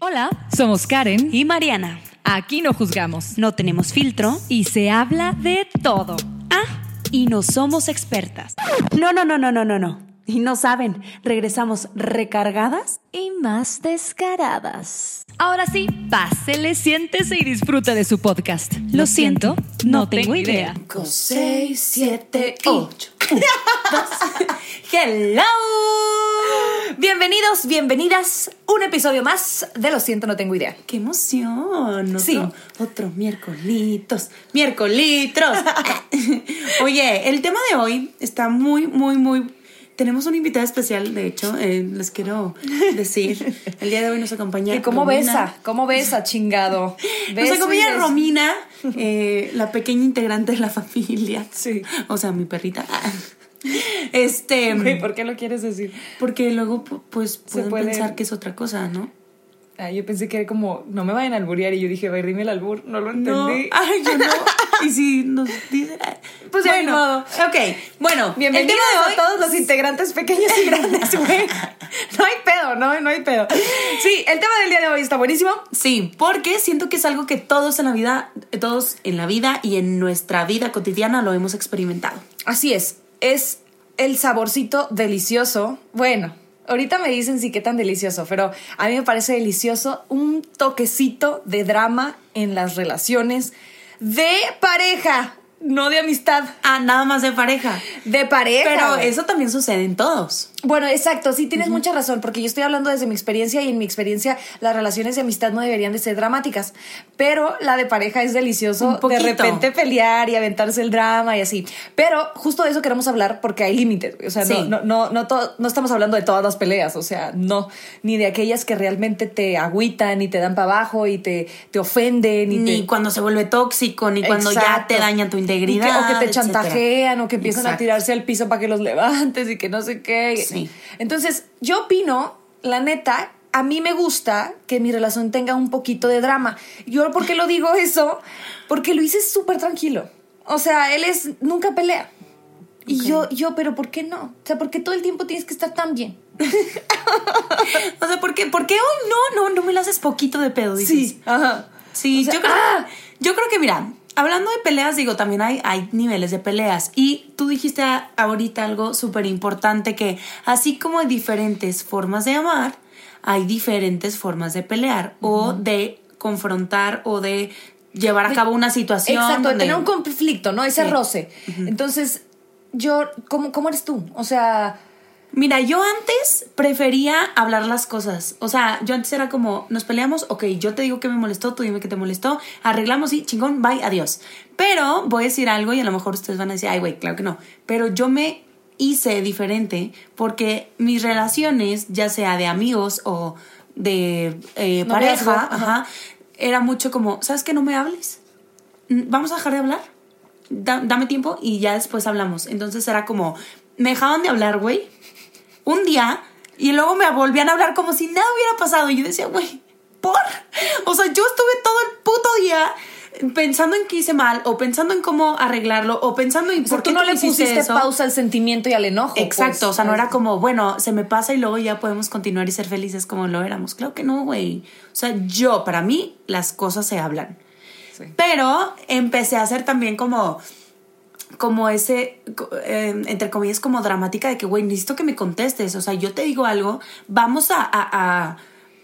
Hola, somos Karen y Mariana. Aquí no juzgamos No tenemos filtro y se habla de todo. Ah, y no somos expertas. No, no, no, no, no, no, no. Y no saben, regresamos recargadas Y más descaradas. Ahora sí, pásele, siéntese y disfruta de su podcast. Lo siento, no tengo idea. 6, 7, 8. Hello. Bienvenidos, bienvenidas. Un episodio más de Lo siento, no tengo idea. ¡Qué emoción! Otro, Sí. Otro miércolitos. ¡Miércolitros! Oye, el tema de hoy está muy, muy, muy. Tenemos una invitada especial, de hecho, eh, les quiero decir. El día de hoy nos acompaña. ¿Y cómo Romina. besa? ¿Cómo besa, chingado? Nos Beso y acompaña. Romina, eh, la pequeña integrante de la familia. Sí. O sea, mi perrita. Este. Güey, ¿por qué lo quieres decir? Porque luego, pu- pues, pueden puede- pensar que es otra cosa, ¿no? Ah, yo pensé que era como, no me vayan a alburear. Y yo dije, a ver, dime el albur. No lo No, entendí. ay, yo no. Y si nos dicen. Pues ya ni bueno, modo. Ok, bueno, Bienvenidos el tema de hoy. a todos los integrantes pequeños y grandes, güey. No hay pedo, no, no hay pedo. Sí, el tema del día de hoy está buenísimo. Sí, porque siento que es algo que todos en la vida, todos en la vida y en nuestra vida cotidiana lo hemos experimentado. Así es, es el saborcito delicioso. Bueno, ahorita me dicen sí qué tan delicioso, pero a mí me parece delicioso un toquecito de drama en las relaciones de pareja, no de amistad, Ah, nada más de pareja. de pareja. Pero eso también sucede en todos. Bueno, exacto, sí tienes mucha razón, porque yo estoy hablando desde mi experiencia y en mi experiencia las relaciones de amistad no deberían de ser dramáticas, pero la de pareja es delicioso Un de repente pelear y aventarse el drama y así. Pero justo de eso queremos hablar porque hay límites, o sea, Sí. no, no, no, no, estamos hablando de todas las peleas, o sea, no, ni de aquellas que realmente te agüitan y te dan para abajo y te, te ofenden y Ni te... cuando se vuelve tóxico, ni cuando ya te dañan tu integridad. que- o que te etcétera. chantajean, o que empiezan a tirarse al piso para que los levantes y que no sé qué. Sí. Entonces, yo opino, la neta, a mí me gusta que mi relación tenga un poquito de drama. Yo, ¿por qué lo digo eso? Porque lo hice súper tranquilo. O sea, él es, nunca pelea. Y yo, yo, pero ¿por qué no? O sea, ¿por qué todo el tiempo tienes que estar tan bien? O sea, ¿por qué, por qué hoy no, no, no me lo haces poquito de pedo? Dices? ajá. Sí, O sea, yo, creo, ¡ah! yo creo que, mira, hablando de peleas, digo, también hay, hay niveles de peleas. Y tú dijiste ahorita algo súper importante que así como hay diferentes formas de amar, hay diferentes formas de pelear o de confrontar o de llevar a cabo una situación. Exacto, de donde- tener un conflicto, ¿no? Ese Sí. roce. Entonces, yo, ¿cómo, ¿cómo eres tú? O sea, Mira, yo antes prefería hablar las cosas. O sea, yo antes era como, nos peleamos, ok, yo te digo que me molestó, tú dime que te molestó, arreglamos y chingón, bye, adiós. Pero voy a decir algo y a lo mejor ustedes van a decir, ay, güey, claro que no. Pero yo me hice diferente porque mis relaciones, ya sea de amigos o de eh, pareja, ajá. era mucho como, ¿sabes que no me hables? Mm, Vamos a dejar de hablar. Da- dame tiempo y ya después hablamos. Entonces era como, me dejaban de hablar, güey, un día y luego me volvían a hablar como si nada hubiera pasado. Y yo decía, güey, ¿por? O sea, yo estuve todo el puto día pensando en qué hice mal o pensando en cómo arreglarlo o pensando en o sea, por tú qué no tú le pusiste eso. pausa al sentimiento y al enojo. Exacto, pues. o sea, no era como, bueno, se me pasa y luego ya podemos continuar y ser felices como lo éramos. Claro que no, güey. O sea, yo, para mí, las cosas se hablan. Sí. Pero empecé a hacer también como, como ese, eh, entre comillas, como dramática de que, güey, necesito que me contestes. O sea, yo te digo algo, vamos a, a, a-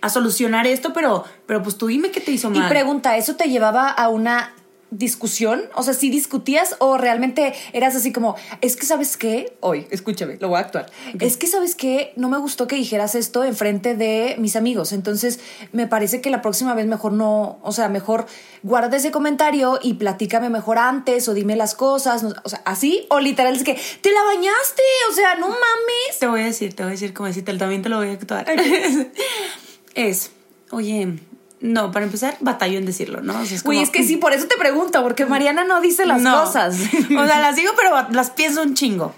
a solucionar esto, pero, pero pues tú dime qué te hizo Y mal. pregunta, ¿eso te llevaba a una discusión? O sea, ¿sí discutías o realmente eras así como, es que sabes qué? Hoy, escúchame, lo voy a actuar. Es que sabes qué, no me gustó que dijeras esto en frente de mis amigos. Entonces, me parece que la próxima vez mejor no, o sea, mejor guarda ese comentario y platícame mejor antes o dime las cosas. no- o sea, así o literal es que te la bañaste, o sea, no mames. Te voy a decir, te voy a decir como decirte, también te lo voy a actuar. es, oye, No, para empezar, batallo en decirlo, ¿no? O sea, Güey, como- es que sí, por eso te pregunto, porque Mariana no dice las No. cosas. O sea, las digo, pero las pienso un chingo.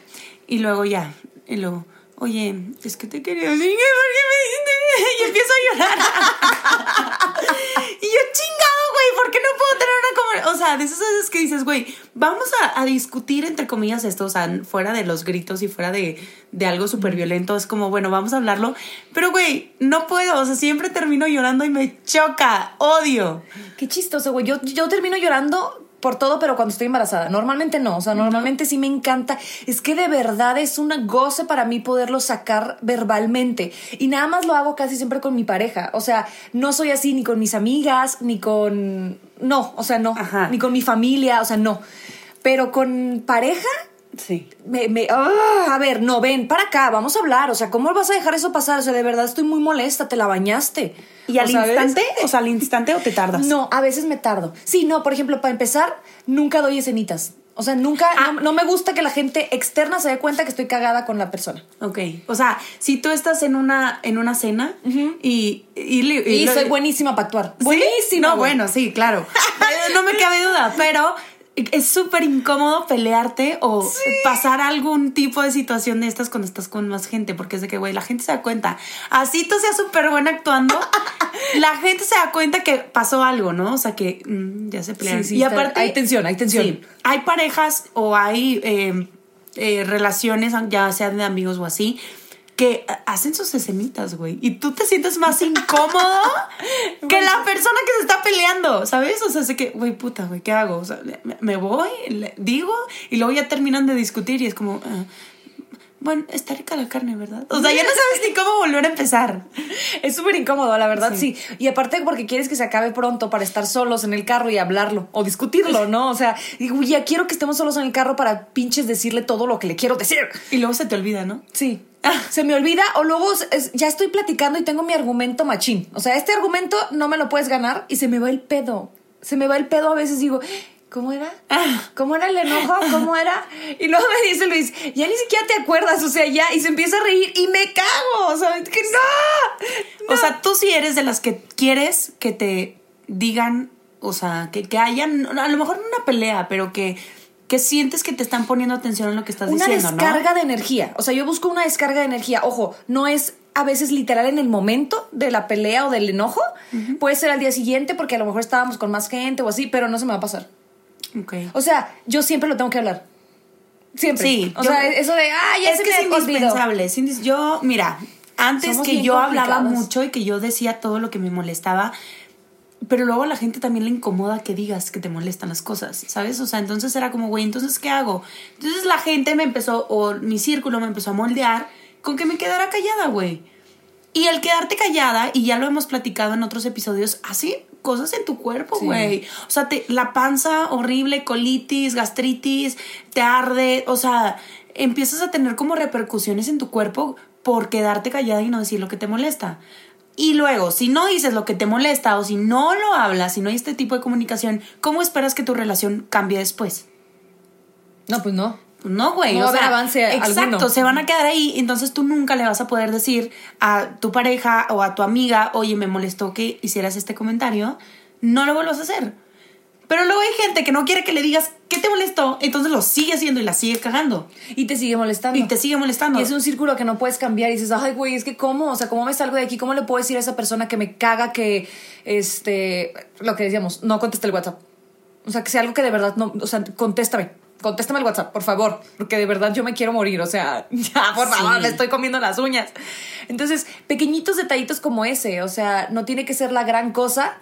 Y luego ya, y luego, oye, es que te quería decir que y empiezo a llorar. y yo, chingado, güey, ¿por qué no puedo tener una conversación? O sea, de esas veces que dices, güey, vamos a, a discutir entre comillas esto, o sea, fuera de los gritos y fuera de, de algo súper violento, es como, bueno, vamos a hablarlo. Pero, güey, no puedo, o sea, siempre termino llorando y me choca, odio. Qué chistoso, güey. Yo, yo termino llorando por todo, pero cuando estoy embarazada. Normalmente no, o sea, normalmente sí me encanta. Es que de verdad es un goce para mí poderlo sacar verbalmente. Y nada más lo hago casi siempre con mi pareja. O sea, no soy así ni con mis amigas, ni con... No, o sea, no. Ajá. Ni con mi familia, o sea, no. Pero con pareja, Sí. me, me- ah, a ver, no, ven, para acá, vamos a hablar. O sea, ¿cómo vas a dejar eso pasar? O sea, de verdad estoy muy molesta, te la bañaste. ¿Y al instante? O sea, al instante o te tardas. No, a veces me tardo. Sí, no, por ejemplo, para empezar, nunca doy escenitas. O sea, nunca, Ah. no, no me gusta que la gente externa se dé cuenta que estoy cagada con la persona. Ok, o sea, si tú estás en una, en una cena y, y, soy buenísima para actuar. ¿Sí? Buenísima. No, bueno, sí, claro. Eh, no me cabe duda, pero es súper incómodo pelearte o pasar algún tipo de situación de estas cuando estás con más gente, porque es de que, güey, la gente se da cuenta. Así tú seas súper buena actuando, la gente se da cuenta que pasó algo, ¿no? O sea, que mm, ya se pelearon. Sí, sí, y está- aparte... hay tensión, hay tensión. Sí, hay parejas o hay eh, eh, relaciones, ya sean de amigos o así, que ha- hacen sus escenitas, güey. Y tú te sientes más incómodo que la persona que se está peleando, ¿sabes? O sea, sé que, güey, puta, güey, ¿qué hago? O sea, me, voy, le digo, y luego ya terminan de discutir y es como... ah, bueno, está rica la carne, ¿verdad? O sea, ya no sabes ni cómo volver a empezar. Es súper incómodo, la verdad, sí. Y aparte porque quieres que se acabe pronto para estar solos en el carro y hablarlo o discutirlo, ¿no? O sea, digo, ya quiero que estemos solos en el carro para pinches decirle todo lo que le quiero decir. Y luego se te olvida, ¿no? Sí. Se me olvida o luego es- ya estoy platicando y tengo mi argumento machín. O sea, este argumento no me lo puedes ganar y se me va el pedo. Se me va el pedo a veces digo, ¿cómo era? ¿Cómo era el enojo? ¿Cómo era? Y luego me dice Luis, ya ni siquiera te acuerdas, o sea, ya, y se empieza a reír y me cago, o sea, que no. O sea, tú sí eres de las que quieres que te digan, o sea, que, que hayan, a lo mejor no una pelea, pero que, que sientes que te están poniendo atención en lo que estás Una diciendo, descarga ¿no? de energía. O sea, yo busco una descarga de energía. Ojo, no es a veces literal en el momento de la pelea o del enojo. Puede ser al día siguiente porque a lo mejor estábamos con más gente o así, pero no se me va a pasar. Ok. O sea, yo siempre lo tengo que hablar. Siempre. Sí, O yo- sea, eso de, ah, ya es se que me es indispensable. es indis- yo, mira, antes Somos que yo hablaba mucho y que yo decía todo lo que me molestaba, pero luego a la gente también le incomoda que digas que te molestan las cosas, ¿sabes? O sea, entonces era como, güey, entonces, ¿qué hago? Entonces la gente me empezó, o mi círculo me empezó a moldear con que me quedara callada, güey. Y el quedarte callada, y ya lo hemos platicado en otros episodios, hace cosas en tu cuerpo, Sí. güey. O sea, te, la panza horrible, colitis, gastritis, te arde, o sea, empiezas a tener como repercusiones en tu cuerpo por quedarte callada y no decir lo que te molesta. Y luego, si no dices lo que te molesta o si no lo hablas, si no hay este tipo de comunicación, ¿cómo esperas que tu relación cambie después? No, pues no. No, güey. No o va a haber sea, avance Exacto, alguno. se van a quedar ahí. Entonces tú nunca le vas a poder decir a tu pareja o a tu amiga, oye, me molestó que hicieras este comentario. No lo vuelvas a hacer. Pero luego hay gente que no quiere que le digas qué te molestó, entonces lo sigue haciendo y la sigue cagando. Y te sigue molestando. Y te sigue molestando. Y es un círculo que no puedes cambiar y dices, ay, güey, es que cómo, o sea, ¿cómo me salgo de aquí? ¿Cómo le puedo decir a esa persona que me caga que, este, lo que decíamos, no conteste el WhatsApp? O sea, que sea algo que de verdad no, o sea, contéstame, contéstame el WhatsApp, por favor, porque de verdad yo me quiero morir, o sea, ya, por favor, Sí. le estoy comiendo las uñas. Entonces, pequeñitos detallitos como ese, o sea, no tiene que ser la gran cosa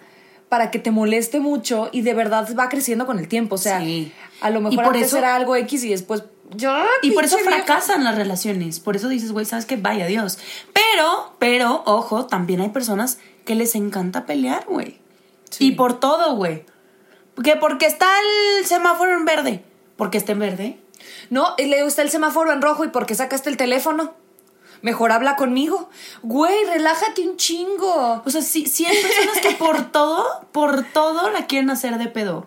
para que te moleste mucho y de verdad va creciendo con el tiempo, o sea, Sí. a lo mejor antes eso- era algo X y después ya Y por eso pinche vieja. fracasan las relaciones. Por eso dices, güey, sabes que vaya Dios. Pero, pero, ojo, también hay personas que les encanta pelear, güey. Y por todo, güey. Que porque está el semáforo en verde. Porque está en verde. No, le gusta el semáforo en rojo y porque sacaste el teléfono. Mejor habla conmigo. Güey, relájate un chingo. O sea, sí, sí hay personas que por todo, por todo la quieren hacer de pedo.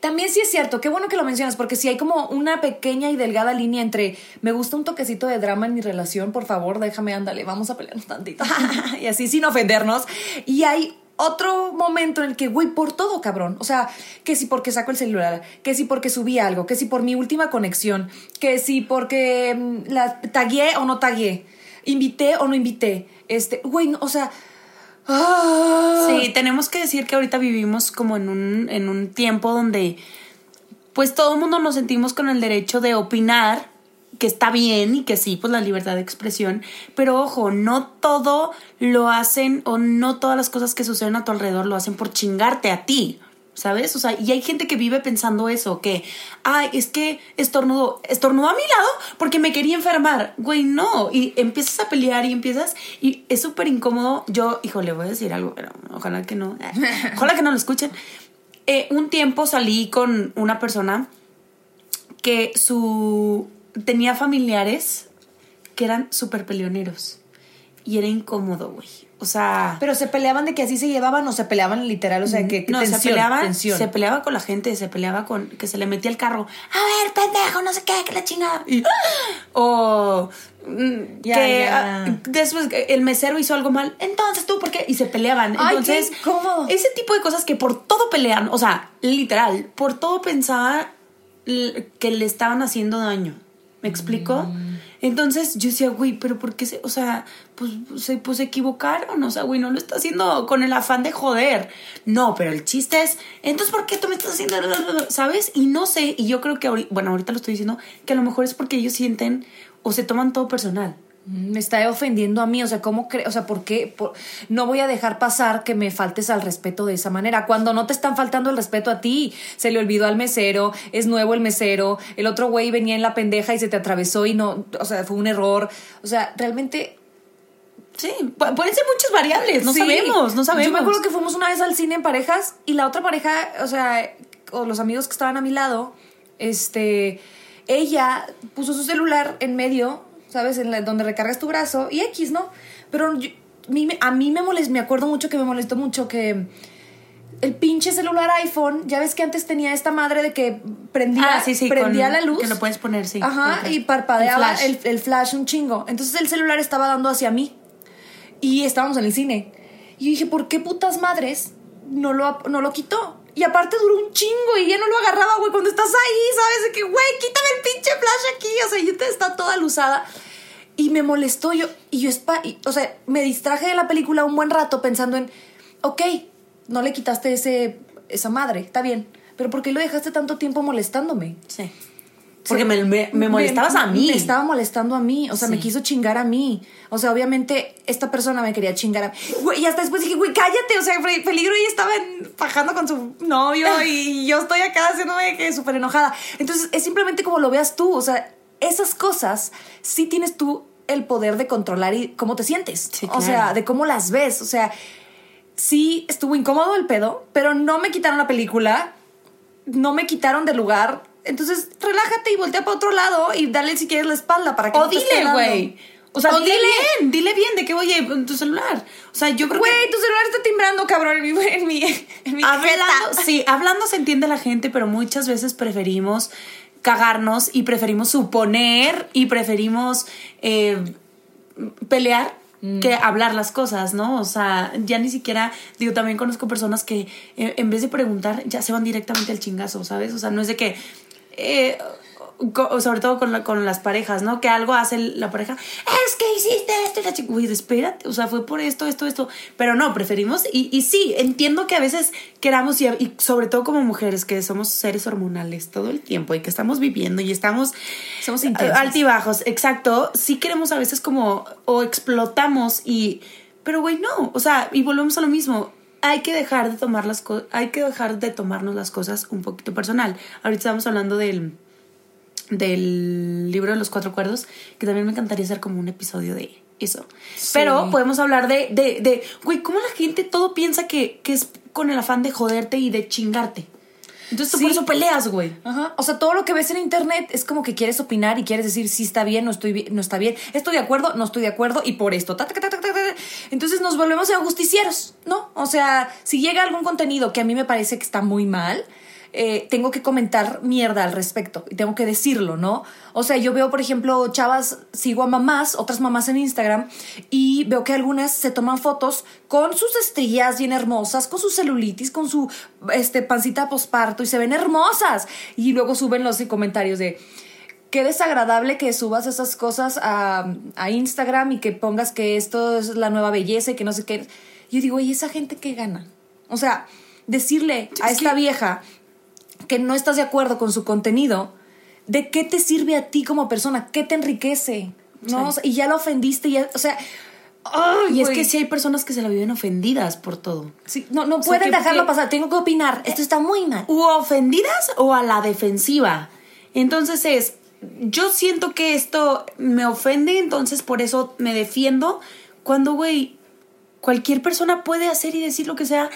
También sí es cierto, qué bueno que lo mencionas, porque si hay como una pequeña y delgada línea entre me gusta un toquecito de drama en mi relación, por favor, déjame, ándale, vamos a pelearnos tantito. y así sin ofendernos. Y hay otro momento en el que, güey, por todo, cabrón. O sea, que si porque saco el celular, que si porque subí algo, que si por mi última conexión, que si porque mm, la tagué o no tagué, invité o no invité. Este, güey, no, o sea. ah. Sí, tenemos que decir que ahorita vivimos como en un, en un tiempo donde pues todo el mundo nos sentimos con el derecho de opinar que está bien y que sí, pues la libertad de expresión, pero ojo, no todo lo hacen o no todas las cosas que suceden a tu alrededor lo hacen por chingarte a ti. ¿Sabes? O sea, y hay gente que vive pensando eso, que, ay, es que estornudó, estornudó a mi lado porque me quería enfermar. Güey, no. Y empiezas a pelear y empiezas, y es súper incómodo. Yo, híjole, voy a decir algo, pero ojalá que no, ojalá que no lo escuchen. Eh, un tiempo salí con una persona que su tenía familiares que eran súper peleoneros y era incómodo, güey. O sea, Pero se peleaban de que así se llevaban o se peleaban literal, o sea, que, que no, se tensión, peleaba, tensión. se peleaba con la gente, se peleaba con que se le metía el carro. A ver, pendejo, no sé qué, que la chingada. Y- o mm, Ya, que ah, después el mesero hizo algo mal. Entonces tú, ¿por qué? Y se peleaban. Ay, Entonces, qué ese tipo de cosas que por todo pelean, o sea, literal, por todo pensaba que le estaban haciendo daño. ¿Me explico? Mm. Entonces yo decía, güey, pero ¿por qué se, o sea, pues se, pues se equivocaron? O sea, güey, no lo está haciendo con el afán de joder. No, pero el chiste es, entonces, ¿por qué tú me estás haciendo? ¿Sabes? Y no sé, y yo creo que, ahori- bueno, ahorita lo estoy diciendo, que a lo mejor es porque ellos sienten o se toman todo personal. Me está ofendiendo a mí, o sea, ¿cómo cree? O sea, ¿por qué? Por- No voy a dejar pasar que me faltes al respeto de esa manera. Cuando no te están faltando el respeto a ti, se le olvidó al mesero, es nuevo el mesero, el otro güey venía en la pendeja y se te atravesó y no, o sea, fue un error. O sea, realmente Sí, pu- pueden ser muchas variables, no Sí. sabemos, no sabemos. Yo me acuerdo que fuimos una vez al cine en parejas y la otra pareja, o sea, o los amigos que estaban a mi lado, este, ella puso su celular en medio, ¿sabes? En la- donde recargas tu brazo y X, ¿no? Pero yo- a mí me molestó, me acuerdo mucho que me molestó mucho que el pinche celular iPhone, ya ves que antes tenía esta madre de que prendía, Ah, sí, sí, prendía con- la luz. que lo puedes poner, sí. Ajá, y parpadeaba El flash. el, el flash un chingo. Entonces el celular estaba dando hacia mí. Y estábamos en el cine. Y dije, ¿por qué putas madres no lo, no lo quitó? Y aparte duró un chingo y ya no lo agarraba, güey, cuando estás ahí, ¿sabes? De que, güey, quítame el pinche flash aquí. O sea, yo te está toda luzada. Y me molestó yo. Y yo, y- o sea, me distraje de la película un buen rato pensando en, ok, no le quitaste ese, esa madre, está bien. Pero ¿por qué lo dejaste tanto tiempo molestándome? Sí. Porque me, me- me molestabas a mí. Me estaba molestando a mí. O sea, me quiso chingar a mí. O sea, obviamente, esta persona me quería chingar a mí. Güey, y hasta después dije, güey, cállate. O sea, peligro y estaba fajando con su novio y yo estoy acá haciéndome que súper enojada. Entonces, es simplemente como lo veas tú. O sea, esas cosas sí tienes tú el poder de controlar y cómo te sientes. Sí, O sea, de cómo las ves. O sea, sí estuvo incómodo el pedo, pero no me quitaron la película no me quitaron del lugar. Entonces, relájate y voltea para otro lado y dale si quieres la espalda para que O no te dile, güey. O sea, O dile bien, dile bien de que, oye, en tu celular. O sea, yo creo Güey, que... tu celular está timbrando, cabrón, en mi, en mi, en mi Hablando, sí, hablando se entiende la gente, pero muchas veces preferimos cagarnos y preferimos suponer y preferimos eh, pelear que hablar las cosas, ¿no? O sea, ya ni siquiera, digo, también conozco personas que eh, en vez de preguntar ya se van directamente al chingazo, ¿sabes? O sea, no es de que... eh, sobre todo con, la- con las parejas, ¿no? Que algo hace la pareja, es que hiciste esto y la chica, güey, espérate, o sea, fue por esto, esto, esto, pero no, preferimos, y, y sí, entiendo que a veces queramos, y, y sobre todo como mujeres, que somos seres hormonales todo el tiempo y que estamos viviendo y estamos Somos intensas. altibajos, exacto, sí queremos a veces como, o explotamos y, pero güey, no, o sea, y volvemos a lo mismo. Hay que dejar de tomar las cosas, hay que dejar de tomarnos las cosas un poquito personal. Ahorita estamos hablando del, del libro de los cuatro cuerdos, que también me encantaría hacer como un episodio de eso. Pero podemos hablar de, de, de, güey, cómo la gente todo piensa que, que es con el afán de joderte y de chingarte. Entonces tú Sí. por eso peleas, güey. Ajá. O sea, todo lo que ves en internet es como que quieres opinar y quieres decir si está bien, no estoy bien, no está bien, estoy de acuerdo, no estoy de acuerdo y por esto. ta, ta, ta, ta, ta, ta, ta. Entonces nos volvemos a justicieros, ¿no? O sea, si llega algún contenido que a mí me parece que está muy mal, eh, tengo que comentar mierda al respecto y tengo que decirlo, ¿no? O sea, yo veo, por ejemplo, chavas, sigo a mamás, otras mamás en Instagram, y veo que algunas se toman fotos con sus estrías bien hermosas, con su celulitis, con su este, pancita posparto y se ven hermosas. Y luego suben los comentarios de qué desagradable que subas esas cosas a, a, Instagram y que pongas que esto es la nueva belleza y que no sé qué. Yo digo, ¿y esa gente qué gana? O sea, decirle a esta vieja que no estás de acuerdo con su contenido, ¿de qué te sirve a ti como persona? ¿Qué te enriquece? ¿No? O sea, y ya la ofendiste, y ya, o sea... Y es que sí hay personas que se la viven ofendidas por todo. Sí, no, no pueden dejarlo pasar, tengo que opinar. Esto está muy mal. O ofendidas o a la defensiva. Entonces es, yo siento que esto me ofende, entonces por eso me defiendo. Cuando, güey, cualquier persona puede hacer y decir lo que sea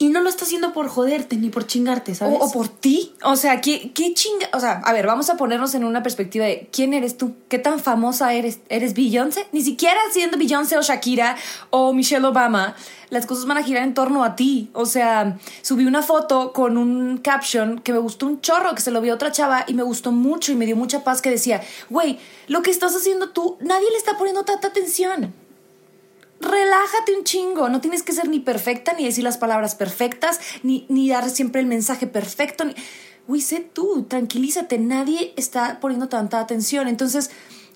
y no lo está haciendo por joderte ni por chingarte, ¿sabes? O, por ti. O sea, ¿qué, qué chinga? O sea, a ver, vamos a ponernos en una perspectiva de quién eres tú, qué tan famosa eres. ¿Eres Beyoncé? Ni siquiera siendo Beyoncé o Shakira o Michelle Obama, las cosas van a girar en torno a ti. O sea, subí una foto con un caption que me gustó un chorro, que se lo vio otra chava y me gustó mucho y me dio mucha paz que decía, güey, lo que estás haciendo tú, nadie le está poniendo tanta atención relájate un chingo. No tienes que ser ni perfecta, ni decir las palabras perfectas, ni, ni dar siempre el mensaje perfecto. Ni... Uy, sé tú, tranquilízate. Nadie está poniendo tanta atención. Entonces,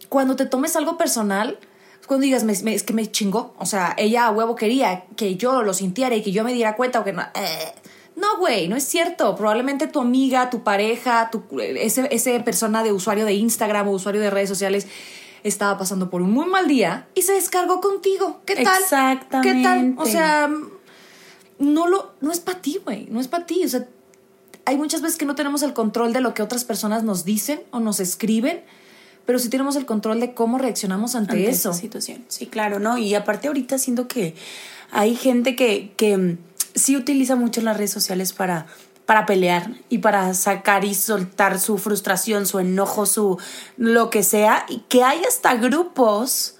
cuando te tomes algo personal, cuando digas, es que me chingó. O sea, ella a huevo quería que yo lo sintiera y que yo me diera cuenta o que no. Eh, no, güey, no es cierto. Probablemente tu amiga, tu pareja, tu, ese, ese persona de usuario de Instagram o usuario de redes sociales estaba pasando por un muy mal día y se descargó contigo. ¿Qué tal? Exactamente. ¿Qué tal? O sea, no lo no es para ti, güey, no es para ti, o sea, hay muchas veces que no tenemos el control de lo que otras personas nos dicen o nos escriben, pero sí tenemos el control de cómo reaccionamos ante, eso. situación. Sí, claro, ¿no? Y aparte ahorita siento que hay gente que, que sí utiliza mucho las redes sociales para para pelear y para sacar y soltar su frustración, su enojo, su lo que sea, y que hay hasta grupos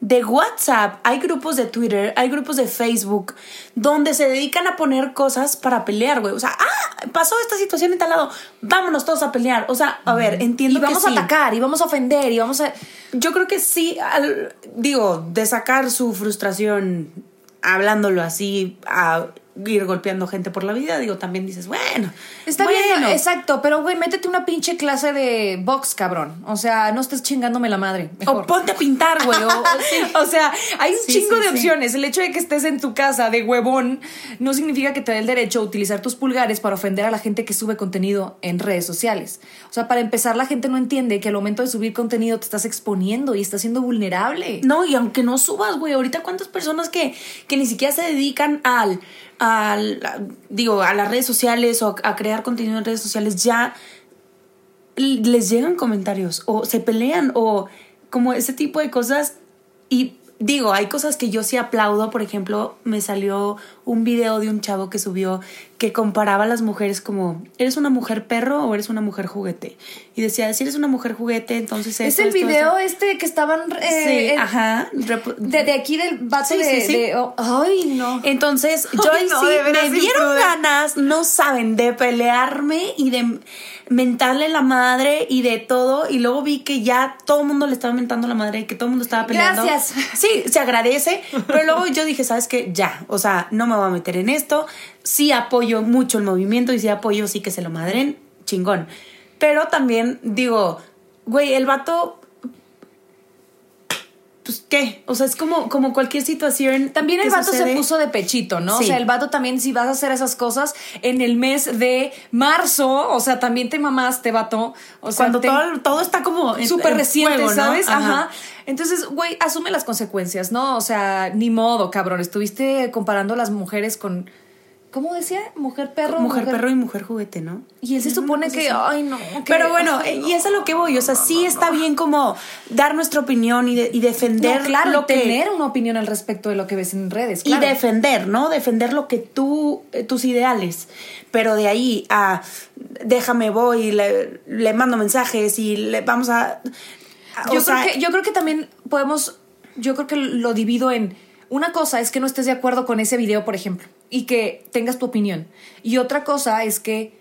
de WhatsApp, hay grupos de Twitter, hay grupos de Facebook donde se dedican a poner cosas para pelear, güey. O sea, ah, pasó esta situación en tal lado, vámonos todos a pelear. O sea, a ver, entiendo y vamos a atacar y vamos a ofender y vamos a yo creo que sí, digo, de sacar su frustración hablándolo así a ir golpeando gente por la vida, digo, también dices, bueno, está bien, exacto, pero güey, métete una pinche clase de box, cabrón. O sea, no estés chingándome la madre. O ponte a pintar, güey. O, sea, hay un chingo de opciones. El hecho de que estés en tu casa de huevón no significa que te dé el derecho a utilizar tus pulgares para ofender a la gente que sube contenido en redes sociales. O sea, para empezar, la gente no entiende que al momento de subir contenido te estás exponiendo y estás siendo vulnerable. No, y aunque no subas, güey, ahorita cuántas personas que, que ni siquiera se dedican al a, digo, a las redes sociales o a crear contenido en redes sociales, ya les llegan comentarios o se pelean o como ese tipo de cosas y digo, hay cosas que yo sí aplaudo. Por ejemplo, me salió un video de un chavo que subió que comparaba a las mujeres como, ¿eres una mujer perro o eres una mujer juguete? Y decía, si eres una mujer juguete, entonces... es el video este que estaban... Eh, sí, ajá. De, aquí del base de... Oh, ay, no. Entonces, yo sí me dieron ganas, no saben, de pelearme y de mentarle la madre y de todo. Y luego vi que ya todo el mundo le estaba mentando la madre y que todo el mundo estaba peleando. Gracias. Sí, se agradece. Pero luego yo dije, ¿sabes qué? Ya, o sea, no me voy a meter en esto. Sí apoyo mucho el movimiento y sí apoyo, sí que se lo madren, chingón. Pero también digo, güey, el vato pues, ¿qué? O sea, es como, como cualquier situación. También el vato se puso de pechito, ¿no? O sea, el vato también, si vas a hacer esas cosas en el mes de marzo, o sea, también te mamaste, vato. O sea, cuando todo, todo, está como súper reciente, ¿sabes? Ajá. Entonces, güey, asume las consecuencias, ¿no? O sea, ni modo, cabrón. Estuviste comparando a las mujeres con ¿Cómo decía? Mujer perro. Mujer, perro y mujer juguete, ¿no? Y él se supone que, ay, no. Pero bueno, y es a lo que voy. O sea, sí está bien como dar nuestra opinión y, defender claro, lo que. tener una opinión al respecto de lo que ves en redes. Y defender, ¿no? Defender lo que tú, eh, tus ideales. Pero de ahí a déjame, voy, le, le mando mensajes y le vamos a. yo, creo que, yo creo que también podemos. Yo creo que lo divido en. Una cosa es que no estés de acuerdo con ese video, por ejemplo y que tengas tu opinión. Y otra cosa es que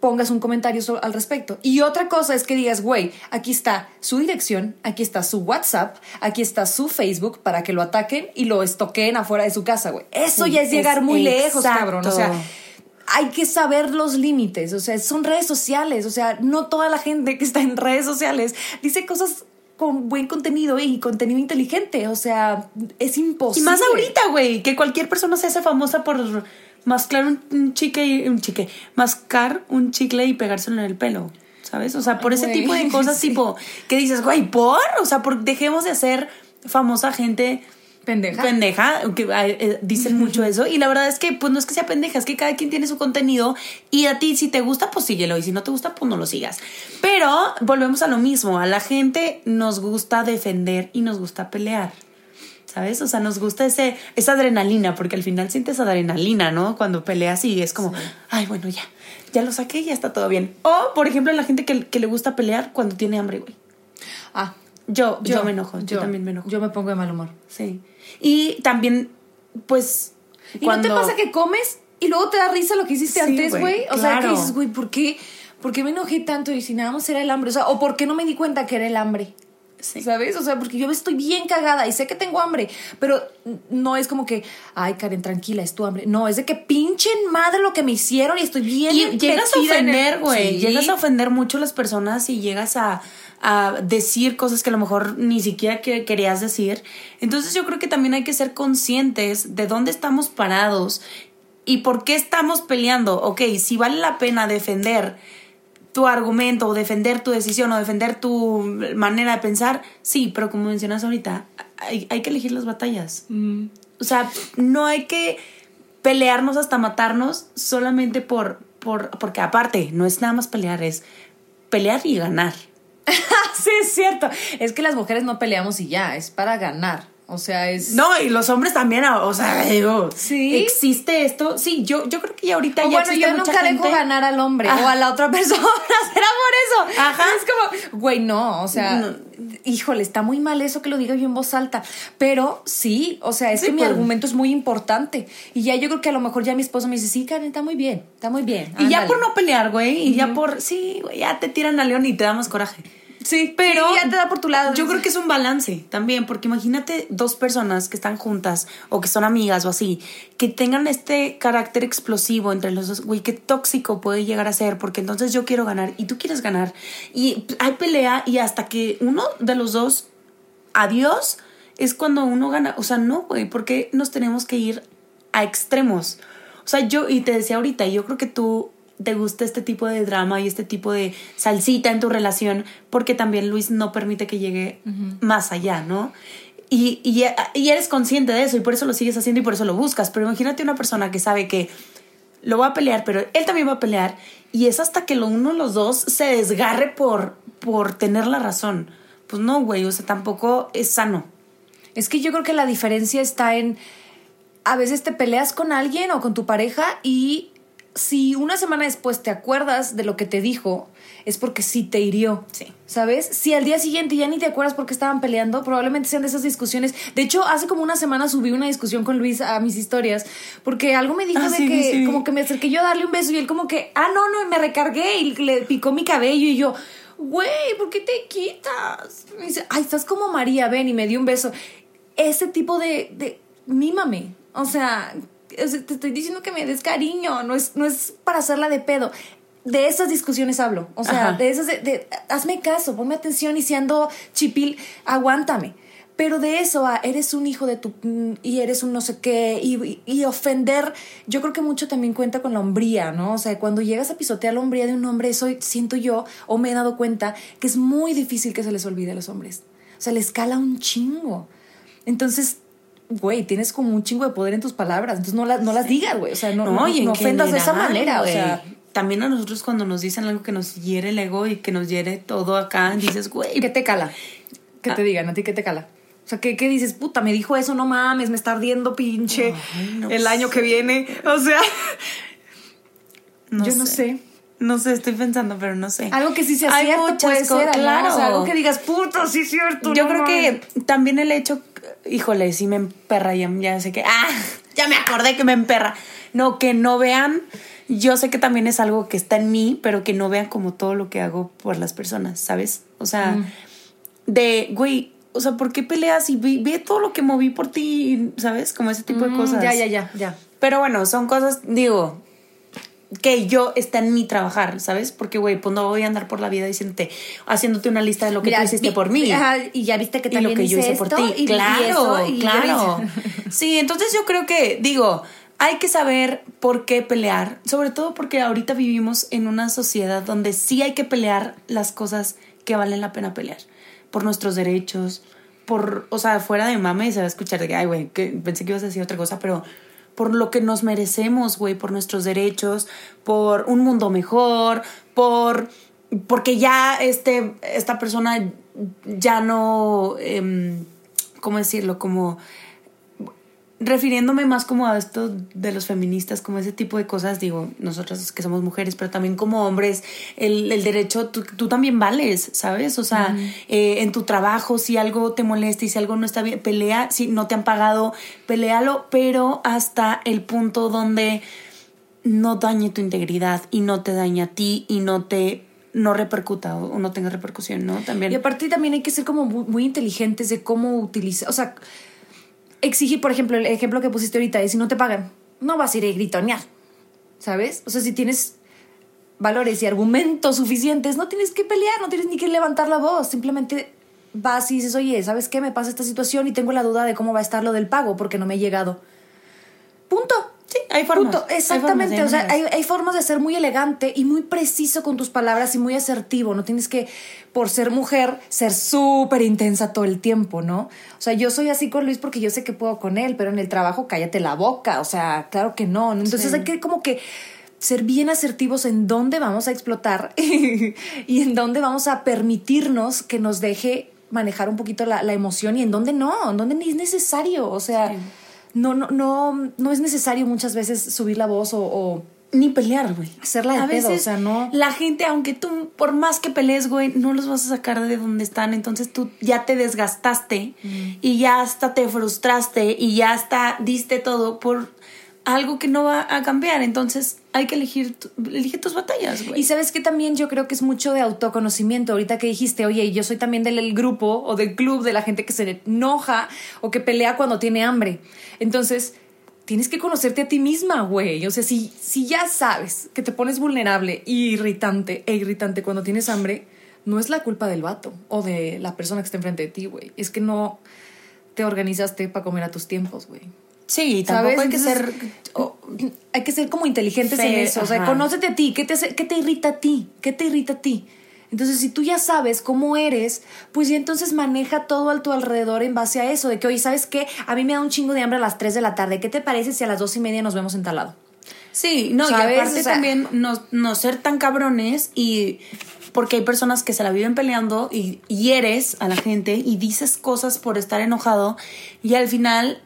pongas un comentario al respecto. Y otra cosa es que digas, güey, aquí está su dirección, aquí está su WhatsApp, aquí está su Facebook para que lo ataquen y lo estoqueen afuera de su casa, güey. Eso ya es Es- llegar muy lejos, cabrón. O sea, hay que saber los límites. O sea, son redes sociales. O sea, no toda la gente que está en redes sociales dice cosas con buen contenido y contenido inteligente. O sea, es Y imposible. más ahorita, güey, que cualquier persona se hace famosa por mascar un, un chicle y un chique, mascar un chicle y pegárselo en el pelo. ¿Sabes? O sea, por ese tipo de cosas, sí. tipo, que dices, güey, ¿por? O sea, por, dejemos de hacer famosa gente Pendeja. pendeja, que eh, dicen mucho eso. Y la verdad es que, pues no es que sea pendeja, es que cada quien tiene su contenido. Y a ti, si te gusta, pues síguelo. Y si no te gusta, pues no lo sigas. Pero volvemos a lo mismo. A la gente nos gusta defender y nos gusta pelear. ¿Sabes? O sea, nos gusta ese, esa adrenalina, porque al final sientes adrenalina, ¿no? Cuando peleas y es como, ay, bueno, ya, ya lo saqué y ya está todo bien. O, por ejemplo, la gente que, que le gusta pelear cuando tiene hambre, güey. Ah, Yo, yo, me enojo, yo, también me enojo. Yo me pongo de mal humor. Sí. Y también, pues. ¿Y no te pasa que comes y luego te da risa lo que hiciste Sí, antes, güey? O sea, que dices, güey, ¿por qué, ¿por qué me enojé tanto? Y si nada más era el hambre. O sea, ¿o por qué no me di cuenta que era el hambre? Sí. ¿Sabes? O sea, porque yo estoy bien cagada y sé que tengo hambre, pero no es como que, ay, Karen, tranquila, es tu hambre. No, es de que pinchen madre lo que me hicieron y estoy bien. Y llegas a ofender, güey. Sí. Llegas a ofender mucho a las personas y llegas a, a decir cosas que a lo mejor ni siquiera que querías decir. Entonces yo creo que también hay que ser conscientes de dónde estamos parados y por qué estamos peleando. Ok, si vale la pena defender tu argumento o defender tu decisión o defender tu manera de pensar, sí, pero como mencionas ahorita, hay, hay que elegir las batallas. O sea, no hay que pelearnos hasta matarnos solamente por, por, porque aparte, no es nada más pelear, es pelear y ganar. sí, es cierto. Es que las mujeres no peleamos y ya, es para ganar. O sea, es. No, y los hombres también, o sea, digo, Sí. existe esto. Sí, yo, yo creo que ya ahorita O ya bueno, yo nunca gente- dejo ganar al hombre Ajá. o a la otra persona. ¿Será por eso? Ajá. Es como, güey, no, o sea, No. híjole, está muy mal eso que lo diga yo en voz alta. Pero sí, o sea, es Sí, que mi pues. argumento es muy importante. Y ya yo creo que a lo mejor ya mi esposo me dice, sí, Karen, está muy bien, está muy bien. Y ya ándale". por no pelear, güey, y ya por, sí, güey, ya te tiran a león y te da más coraje. Sí, Pero sí, ya te da por tu lado. Yo creo que es un balance también, porque imagínate dos personas que están juntas o que son amigas o así, que tengan este carácter explosivo entre los dos, güey, qué tóxico puede llegar a ser, porque entonces yo quiero ganar y tú quieres ganar. Y hay pelea y hasta que uno de los dos, adiós, es cuando uno gana. O sea, no, güey, porque nos tenemos que ir a extremos. O sea, yo, y te decía ahorita, yo creo que tú te gusta este tipo de drama y este tipo de salsita en tu relación, porque también Luis no permite que llegue más allá, ¿no? Y, y, y eres consciente de eso y por eso lo sigues haciendo y por eso lo buscas. Pero imagínate una persona que sabe que lo va a pelear, pero él también va a pelear y es hasta que lo uno de los dos se desgarre por, por tener la razón. Pues no, güey, o sea, tampoco es sano. Es que yo creo que la diferencia está en a veces te peleas con alguien o con tu pareja y si una semana después te acuerdas de lo que te dijo, es porque sí te hirió. Sí. ¿Sabes? Si al día siguiente ya ni te acuerdas por qué estaban peleando, probablemente sean de esas discusiones. De hecho, hace como una semana subí una discusión con Luis a mis historias, porque algo me dijo Ah, de sí, que sí. como que me acerqué yo a darle un beso y él como que, ah, no, no, y me recargué y le picó mi cabello y yo, güey, ¿por qué te quitas? Me dice, ay, estás como María, ven, y me dio un beso. Ese tipo de, de mímame. O sea, o sea, te estoy diciendo que me des cariño, no es, no es para hacerla de pedo. De esas discusiones hablo. O sea, Ajá. de esas de, de- hazme caso, ponme atención y si ando chipil, aguántame. Pero de eso a eres un hijo de tu y eres un no sé qué y, y ofender, yo creo que mucho también cuenta con la hombría, ¿no? O sea, cuando llegas a pisotear la hombría de un hombre, eso siento yo o me he dado cuenta que es muy difícil que se les olvide a los hombres. O sea, les cala un chingo. Entonces, güey, tienes como un chingo de poder en tus palabras, entonces no, las no las digas, güey. O sea, no, no, y no ofendas de esa manera, o güey. sea. También a nosotros cuando nos dicen algo que nos hiere el ego y que nos hiere todo acá, dices, güey, ¿Qué te cala? Que Ah. te digan, a ti qué te cala. O sea, ¿qué, qué dices? Puta, me dijo eso, no mames, me está ardiendo pinche Ay, no el año que viene. O sea, yo no sé. No sé, estoy pensando, pero no sé. Algo que sí sea Hay cierto puede ser, ¿no? claro. O sea, algo que digas, puta, sí es cierto. Yo no creo mames. que también el hecho, híjole, sí me emperra, ya, ya sé que, ah, ya me acordé que me emperra. No, que no vean. Yo sé que también es algo que está en mí, pero que no vean como todo lo que hago por las personas, ¿sabes? O sea, Mm. de, güey, o sea, ¿por qué peleas y ve, ve todo lo que moví por ti, ¿sabes? Como ese tipo de Mm, cosas. Ya, ya, ya, ya. Pero bueno, son cosas, digo, que yo está en mi trabajar, ¿sabes? Porque, güey, pues no voy a andar por la vida diciéndote, haciéndote una lista de lo que Mira, tú hiciste vi- por mí. Ajá, y ya viste que y también lo que yo hice esto, por ti. y- y claro, eso, y claro. Sí, entonces yo creo que, digo, hay que saber por qué pelear, sobre todo porque ahorita vivimos en una sociedad donde sí hay que pelear las cosas que valen la pena pelear, por nuestros derechos, por, o sea, fuera de mame se va a escuchar de que, ay, güey, pensé que ibas a decir otra cosa, pero por lo que nos merecemos, güey, por nuestros derechos, por un mundo mejor, por porque ya este esta persona ya no em, cómo decirlo como refiriéndome más como a esto de los feministas, como ese tipo de cosas, digo, nosotras que somos mujeres, pero también como hombres, el, el derecho, tú, tú también vales, ¿sabes? O sea, eh, en tu trabajo, si algo te molesta y si algo no está bien, pelea, si no te han pagado, pelealo, pero hasta el punto donde no dañe tu integridad y no te dañe a ti y no te no repercuta o, o no tenga repercusión, ¿no? También. Y aparte también hay que ser como muy, muy inteligentes de cómo utilizar, o sea, exigir, por ejemplo, el ejemplo que pusiste ahorita de si no te pagan, no vas a ir a gritonear, ¿sabes? O sea, si tienes valores y argumentos suficientes, no tienes que pelear, no tienes ni que levantar la voz, simplemente vas y dices, oye, ¿sabes qué? Me pasa esta situación y tengo la duda de cómo va a estar lo del pago porque no me he llegado. Punto. Hay formas. Hay Exactamente. formas, hay o sea, hay, hay formas de ser muy elegante y muy preciso con tus palabras y muy asertivo. No tienes que, por ser mujer, ser súper intensa todo el tiempo, ¿no? O sea, yo soy así con Luis porque yo sé que puedo con él, pero en el trabajo cállate la boca. O sea, claro que no. Entonces Sí. hay que como que ser bien asertivos en dónde vamos a explotar y en dónde vamos a permitirnos que nos deje manejar un poquito la, la emoción y en dónde no, en dónde es necesario. O sea, Sí. No, no, no, no es necesario muchas veces subir la voz o, o Ni pelear, güey. Hacerla de a pedo, o sea, no- La gente, aunque tú, por más que pelees, güey, no los vas a sacar de donde están. Entonces tú ya te desgastaste y ya hasta te frustraste y ya hasta diste todo por algo que no va a cambiar. Entonces hay que elegir, tus batallas, güey. Y sabes que también yo creo que es mucho de autoconocimiento. Ahorita que dijiste, oye, yo soy también del el grupo o del club de la gente que se enoja o que pelea cuando tiene hambre. Entonces, tienes que conocerte a ti misma, güey. O sea, si, si ya sabes que te pones vulnerable y irritante e irritante cuando tienes hambre, no es la culpa del vato o de la persona que está enfrente de ti, güey. Es que no te organizaste para comer a tus tiempos, güey. Sí, tampoco ¿Sabes? hay que ser... hay que ser como inteligentes en eso. O sea, ajá. conócete a ti. ¿Qué te, hace- ¿Qué te irrita a ti? ¿Qué te irrita a ti? Entonces, si tú ya sabes cómo eres, pues ya entonces maneja todo a tu alrededor en base a eso. De que, oye, ¿sabes qué? A mí me da un chingo de hambre a las 3 de la tarde. ¿Qué te parece si a las dos y media nos vemos en tal lado? Sí, no, ¿Sabes? y aparte O sea- también no, no ser tan cabrones y porque hay personas que se la viven peleando y hieres a la gente y dices cosas por estar enojado y al final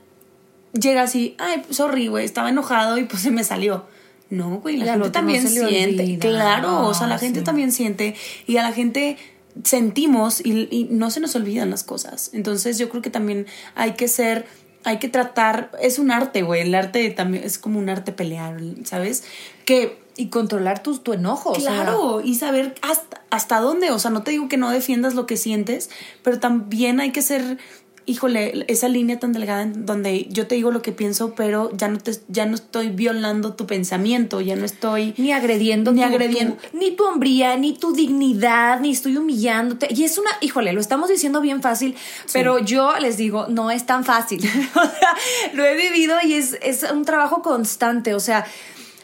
llegas y, ay, sorry, güey, estaba enojado y pues se me salió. No, güey, la gente no también siente. olvida. Claro, o sea, la No, gente también siente y a la gente sentimos y, y no se nos olvidan las cosas. Entonces yo creo que también hay que ser, hay que tratar, es un arte, güey, el arte también es como un arte pelear, ¿sabes? Que Y controlar tu, tu enojo. o sea, Claro, y saber hasta, hasta dónde, o sea, no te digo que no defiendas lo que sientes, pero también hay que ser, híjole, esa línea tan delgada en donde yo te digo lo que pienso, pero ya no te ya no estoy violando tu pensamiento, ya no estoy ni agrediendo Ni tu- agrediendo. tu- ni tu hombría ni tu dignidad ni estoy humillándote. Y es una híjole lo estamos diciendo bien fácil pero yo les digo no es tan fácil. O sea, lo he vivido y es, es un trabajo constante. O sea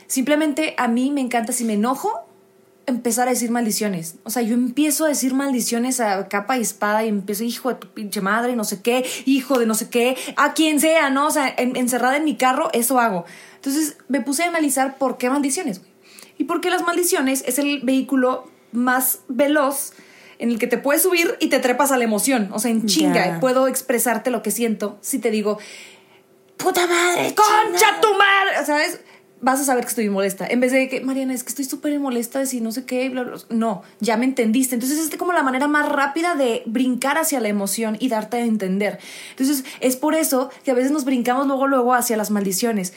simplemente a mí me encanta si me enojo empezar a decir maldiciones. O sea, yo empiezo a decir maldiciones a capa y espada y empiezo, hijo de tu pinche madre, no sé qué, hijo de no sé qué, a quien sea, ¿no? O sea, en- encerrada en mi carro, eso hago. Entonces me puse a analizar por qué maldiciones, güey. Y porque las maldiciones es el vehículo más veloz en el que te puedes subir y te trepas a la emoción. O sea, en chinga, puedo expresarte lo que siento si te digo, puta madre, ¡Concha chingada". tu madre! ¿Sabes? Vas a saber que estoy molesta. En vez de que, Mariana, es que estoy súper molesta de si no sé qué, bla, bla. No, ya me entendiste. Entonces, es como la manera más rápida de brincar hacia la emoción y darte a entender. Entonces, es por eso que a veces nos brincamos luego, luego hacia las maldiciones.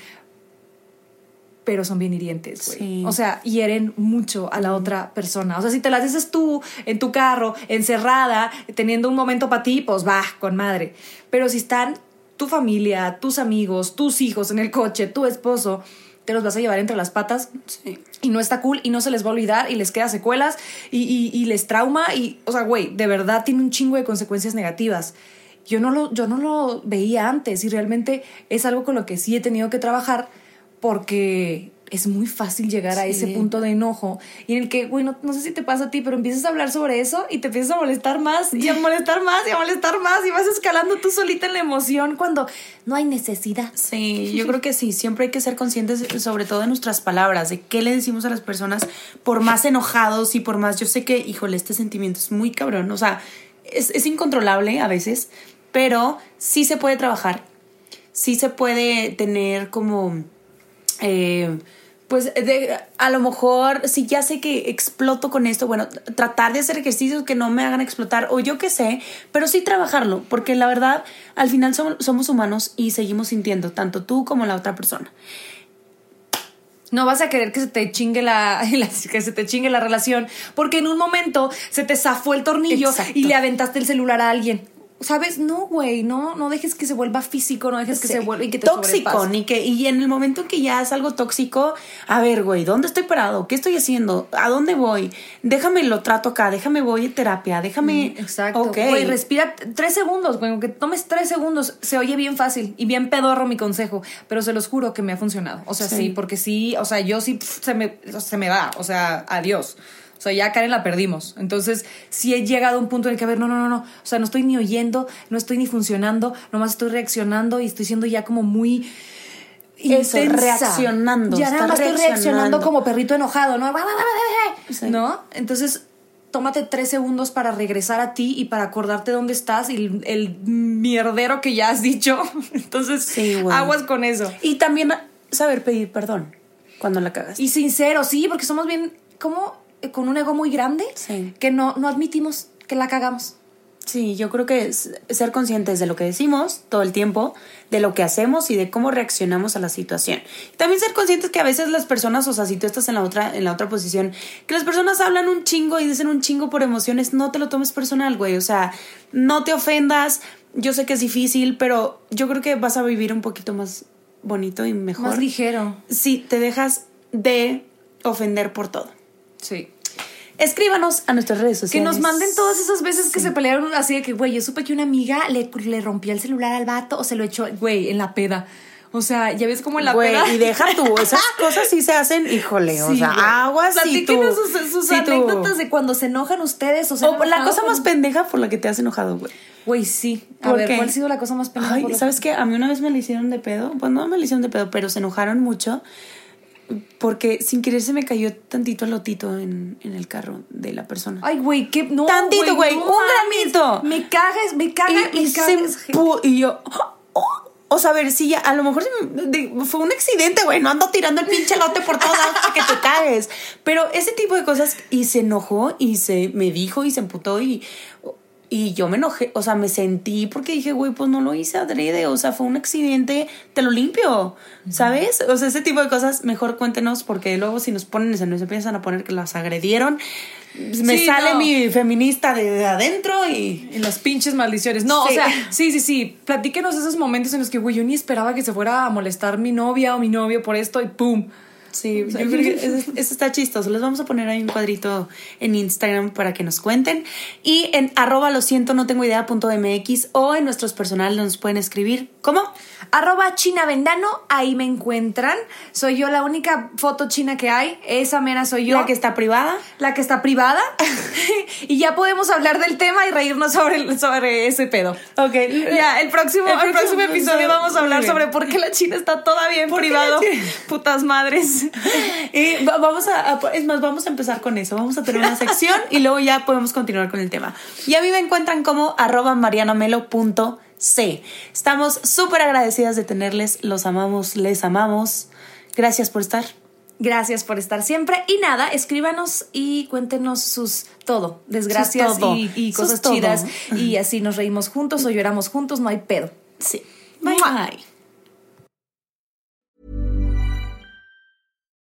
pero son bien hirientes, güey. Sí. O sea, hieren mucho a la otra persona. O sea, si te las dices tú en tu carro, encerrada, teniendo un momento para ti, pues va, con madre. Pero si están tu familia, tus amigos, tus hijos en el coche, tu esposo, te los vas a llevar entre las patas Sí. y no está cool y no se les va a olvidar y les queda secuelas y, y- y les trauma y, o sea, güey, de verdad tiene un chingo de consecuencias negativas. Yo no, lo, yo no lo veía antes y realmente es algo con lo que sí he tenido que trabajar porque es muy fácil llegar a ese punto de enojo y en el que, güey, no, no sé si te pasa a ti, pero empiezas a hablar sobre eso y te empiezas a molestar más y a molestar más y a molestar más y vas escalando tú solita en la emoción cuando no hay necesidad. Sí, yo creo que sí, siempre hay que ser conscientes sobre todo de nuestras palabras, de qué le decimos a las personas, por más enojados y por más, yo sé que, híjole, este sentimiento es muy cabrón, o sea, es, es incontrolable a veces, pero sí se puede trabajar, sí se puede tener como, eh, pues de, a lo mejor, si ya sé que exploto con esto, bueno, tratar de hacer ejercicios que no me hagan explotar o yo qué sé, pero sí trabajarlo, porque la verdad, al final somos, somos humanos y seguimos sintiendo, tanto tú como la otra persona. No vas a querer que se te chingue la, que se te chingue la relación porque en un momento se te zafó el tornillo Exacto. y le aventaste el celular a alguien. ¿Sabes? No, güey, no, no dejes que se vuelva físico, no dejes que Sí. se vuelva y que te tóxico, ni que y en el momento en que ya es algo tóxico, a ver, güey, ¿dónde estoy parado? ¿Qué estoy haciendo? ¿A dónde voy? Déjame lo trato acá, déjame voy a terapia, déjame. Exacto. Ok. Güey, respira tres segundos, güey. Aunque tomes tres segundos, se oye bien fácil y bien pedorro mi consejo, pero se los juro que me ha funcionado. O sea, sí, Sí. porque sí, o sea, yo sí se me, se me va. O sea, adiós. O sea, ya Karen la perdimos. Entonces, sí he llegado a un punto en el que, a ver, no, no, no, no. O sea, no estoy ni oyendo, no estoy ni funcionando, nomás estoy reaccionando y estoy siendo ya como muy. Eso, intensa. reaccionando, Ya nada más estoy reaccionando como perrito enojado, ¿no? Sí. ¿No? Entonces, tómate tres segundos para regresar a ti y para acordarte dónde estás y el, el mierdero que ya has dicho. Entonces, Sí, güey. aguas con eso. Y también saber pedir perdón cuando la cagas. Y sincero, sí, porque somos bien, como eh, con un ego muy grande Sí. que no, no admitimos que la cagamos. Sí, yo creo que es ser conscientes de lo que decimos todo el tiempo, de lo que hacemos y de cómo reaccionamos a la situación. También ser conscientes que a veces las personas, o sea, si tú estás en la otra en la otra posición, que las personas hablan un chingo y dicen un chingo por emociones, no te lo tomes personal, güey, o sea, no te ofendas. Yo sé que es difícil, pero yo creo que vas a vivir un poquito más bonito y mejor. Más ligero. si te dejas de ofender por todo. Sí. Escríbanos a nuestras redes Que sociales. nos manden todas esas veces que se pelearon así de que, güey, yo supe que una amiga le, le rompió el celular al vato o se lo echó, güey, en la peda. O sea, ya ves como en la Güey, peda. y deja tú, esas cosas sí se hacen, híjole, o sea, güey. aguas y tú. Platíquenos sus, sus sí, tú- anécdotas de cuando se enojan ustedes. O, sea, O la cosa más pendeja por la que te has enojado, güey. Güey, sí. A ¿Por ver, qué? ¿cuál ha sido la cosa más pendeja? Ay, por ¿sabes qué? A mí una vez me le hicieron de pedo. Pues no me le hicieron de pedo, pero se enojaron mucho porque sin querer se me cayó tantito el lotito en, en el carro de la persona. Ay, güey, qué. No, Tantito, güey, un mames. gramito. Me cagas, me cagas, y, me y cagas. y yo, oh, o sea, a ver, sí, ya, a lo mejor fue un accidente, güey, no ando tirando el pinche lote por todos lados para que te cagues. Pero ese tipo de cosas, y se enojó, y se me dijo, y se emputó, y, y yo me enojé, o sea, me sentí porque dije, güey, pues no lo hice adrede, o sea, fue un accidente, te lo limpio, ¿sabes? O sea, ese tipo de cosas, mejor cuéntenos, porque luego si nos ponen, se nos empiezan a poner que las agredieron, me Sí, sale no. mi feminista de, de adentro y... Y las pinches maldiciones. No, Sí. o sea, sí, sí, sí. Platíquenos esos momentos en los que, güey, yo ni esperaba que se fuera a molestar mi novia o mi novio por esto y pum. Sí, yo creo que eso, eso está chistoso. Les vamos a poner ahí un cuadrito en Instagram para que nos cuenten. Y en arroba lo siento, no tengo idea punto MX o en nuestros personales nos pueden escribir. ¿Cómo? Arroba China Vendano, ahí me encuentran. Soy yo la única foto china que hay. Esa mera soy yo. La que está privada. la que está privada. y ya podemos hablar del tema y reírnos sobre, el- sobre ese pedo. Ok. Ya, el próximo, El el próximo, próximo episodio vamos a hablar sobre por qué la China está todavía en ¿Por qué privado. Putas madres. Y va- vamos a, a- es más, vamos a empezar con eso. Vamos a tener una sección y luego ya podemos continuar con el tema. Y a mí me encuentran como arroba marianamelo.c. Estamos súper agradecidas de tenerles. Los amamos, les amamos. Gracias por estar. Gracias por estar siempre. Y nada, escríbanos y cuéntenos sus todo, desgracias Sus todo. y, y Sus cosas todo. chidas. Y así nos reímos juntos o lloramos juntos, no hay pedo. Sí. Bye bye.